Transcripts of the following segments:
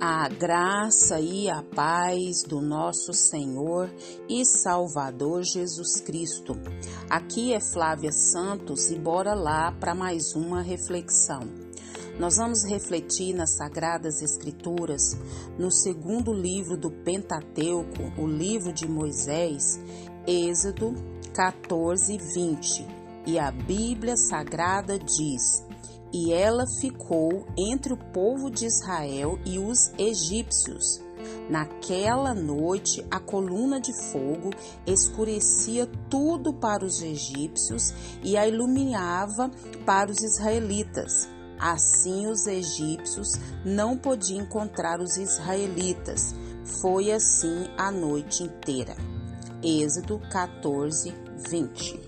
A graça e a paz do nosso Senhor e Salvador Jesus Cristo. Aqui é Flávia Santos e bora lá para mais uma reflexão. Nós vamos refletir nas Sagradas Escrituras, no segundo livro do Pentateuco, o livro de Moisés, Êxodo 14, 20. E a Bíblia Sagrada diz: e ela ficou entre o povo de Israel e os egípcios. Naquela noite, a coluna de fogo escurecia tudo para os egípcios e a iluminava para os israelitas. Assim, os egípcios não podiam encontrar os israelitas. Foi assim a noite inteira. Êxodo 14, 20.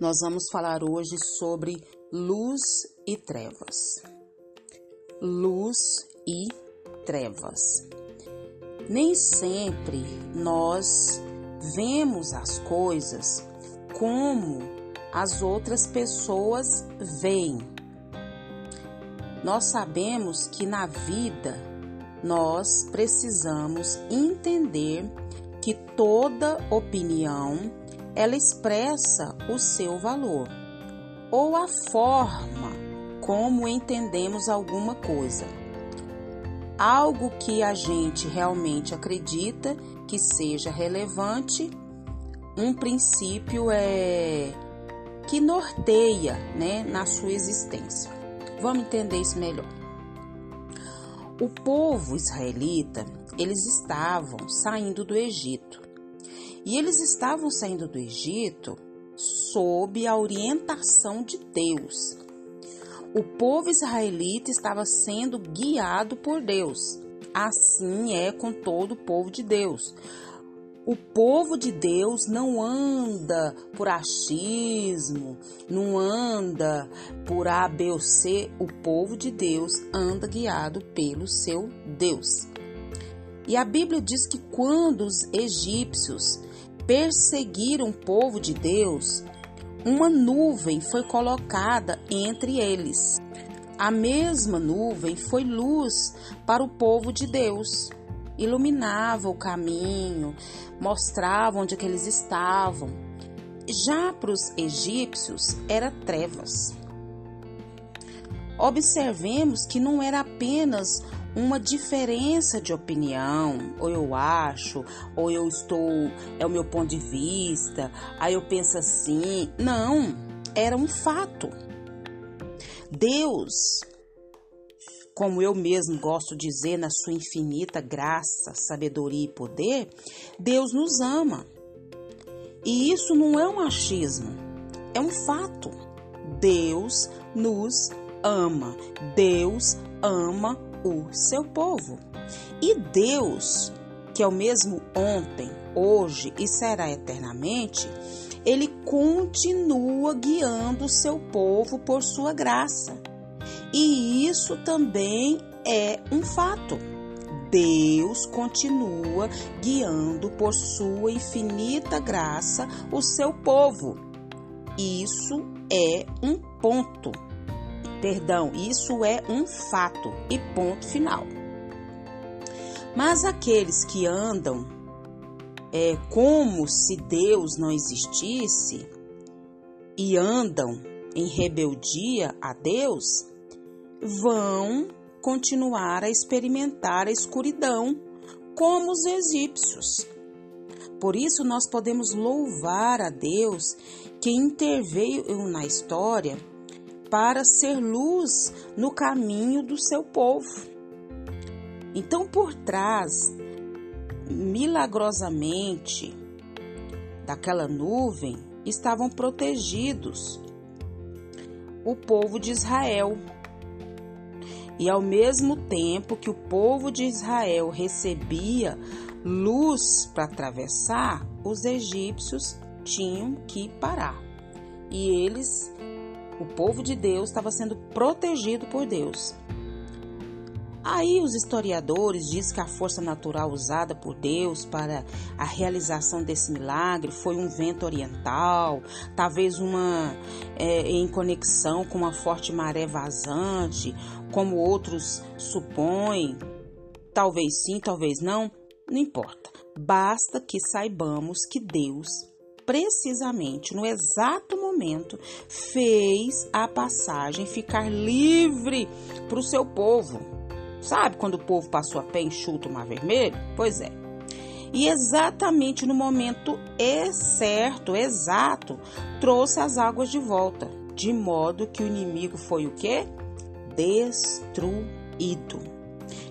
Nós vamos falar hoje sobre luz e trevas. Luz e trevas. Nem sempre nós vemos as coisas como as outras pessoas veem. Nós sabemos que na vida nós precisamos entender que toda opinião ela expressa o seu valor ou a forma como entendemos alguma coisa. Algo que a gente realmente acredita que seja relevante, um princípio é que norteia, né, na sua existência. Vamos entender isso melhor. O povo israelita, eles estavam saindo do Egito. E eles estavam saindo do Egito sob a orientação de Deus. O povo israelita estava sendo guiado por Deus. Assim é com todo o povo de Deus. O povo de Deus não anda por achismo, não anda por A, B ou C. O povo de Deus anda guiado pelo seu Deus. E a Bíblia diz que quando os egípcios perseguiram o povo de Deus, uma nuvem foi colocada entre eles. A mesma nuvem foi luz para o povo de Deus, iluminava o caminho, mostrava onde é que eles estavam. Já para os egípcios era trevas. Observemos que não era apenas uma diferença de opinião, ou eu acho, ou eu estou, é o meu ponto de vista, aí eu penso assim. Não, era um fato. Deus, como eu mesmo gosto de dizer, na sua infinita graça, sabedoria e poder, Deus nos ama. E isso não é um achismo, é um fato. Deus nos ama. Deus ama o seu povo. E Deus, que é o mesmo ontem, hoje e será eternamente, ele continua guiando o seu povo por sua graça. E isso também é um fato. Deus continua guiando por sua infinita graça o seu povo. Isso é um ponto. Perdão, isso é um fato e ponto final. Mas aqueles que andam é, como se Deus não existisse e andam em rebeldia a Deus, vão continuar a experimentar a escuridão como os egípcios. Por isso, nós podemos louvar a Deus que interveio na história para ser luz no caminho do seu povo. Então, por trás, milagrosamente, daquela nuvem estavam protegidos o povo de Israel. E ao mesmo tempo que o povo de Israel recebia luz para atravessar, os egípcios tinham que parar. E eles o povo de Deus estava sendo protegido por Deus. Aí os historiadores dizem que a força natural usada por Deus para a realização desse milagre foi um vento oriental, talvez uma é, em conexão com uma forte maré vazante, como outros supõem. Talvez sim, talvez não, não importa. Basta que saibamos que Deus precisamente no exato momento, fez a passagem ficar livre para o seu povo. Sabe quando o povo passou a pé enxuto o mar vermelho? Pois é. E exatamente no momento certo, exato, trouxe as águas de volta, de modo que o inimigo foi o quê? Destruído.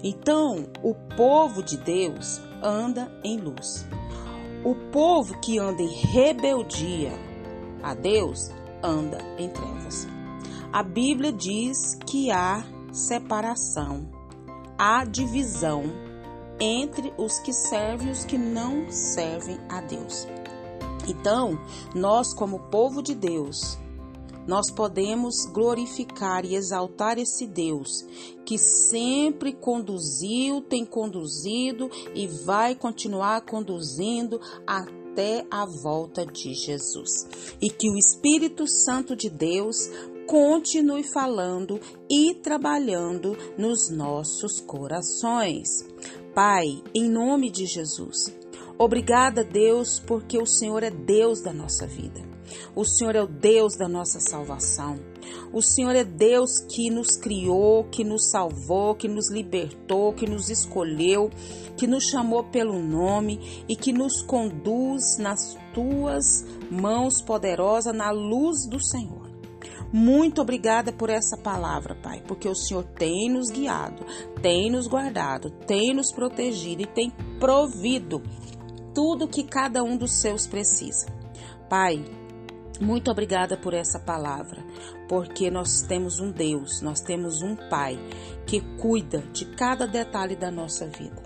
Então, o povo de Deus anda em luz. O povo que anda em rebeldia a Deus anda em trevas. A Bíblia diz que há separação, há divisão entre os que servem e os que não servem a Deus. Então, nós, como povo de Deus, nós podemos glorificar e exaltar esse Deus que sempre conduziu, tem conduzido e vai continuar conduzindo até a volta de Jesus. E que o Espírito Santo de Deus continue falando e trabalhando nos nossos corações. Pai, em nome de Jesus, obrigada, Deus, porque o Senhor é Deus da nossa vida. O Senhor é o Deus da nossa salvação. O Senhor é Deus que nos criou, que nos salvou, que nos libertou, que nos escolheu, que nos chamou pelo nome e que nos conduz nas tuas mãos poderosas na luz do Senhor. Muito obrigada por essa palavra, Pai, porque o Senhor tem nos guiado, tem nos guardado, tem nos protegido e tem provido tudo que cada um dos seus precisa. Pai, muito obrigada por essa palavra, porque nós temos um Deus, nós temos um Pai que cuida de cada detalhe da nossa vida.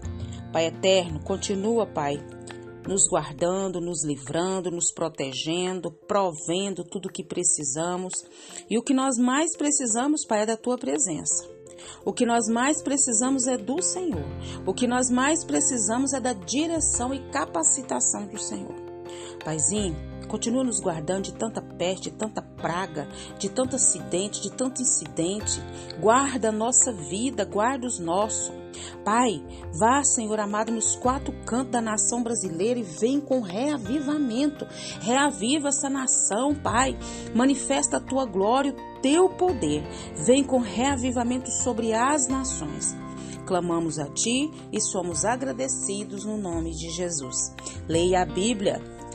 Pai eterno, continua, Pai, nos guardando, nos livrando, nos protegendo, provendo tudo o que precisamos. E o que nós mais precisamos, Pai, é da tua presença. O que nós mais precisamos é do Senhor. O que nós mais precisamos é da direção e capacitação do Senhor. Paizinho, Continua nos guardando de tanta peste, de tanta praga, de tanto acidente, de tanto incidente. Guarda a nossa vida, guarda os nossos. Pai, vá, Senhor amado, nos quatro cantos da nação brasileira e vem com reavivamento. Reaviva essa nação, Pai. Manifesta a tua glória, o teu poder. Vem com reavivamento sobre as nações. Clamamos a Ti e somos agradecidos no nome de Jesus. Leia a Bíblia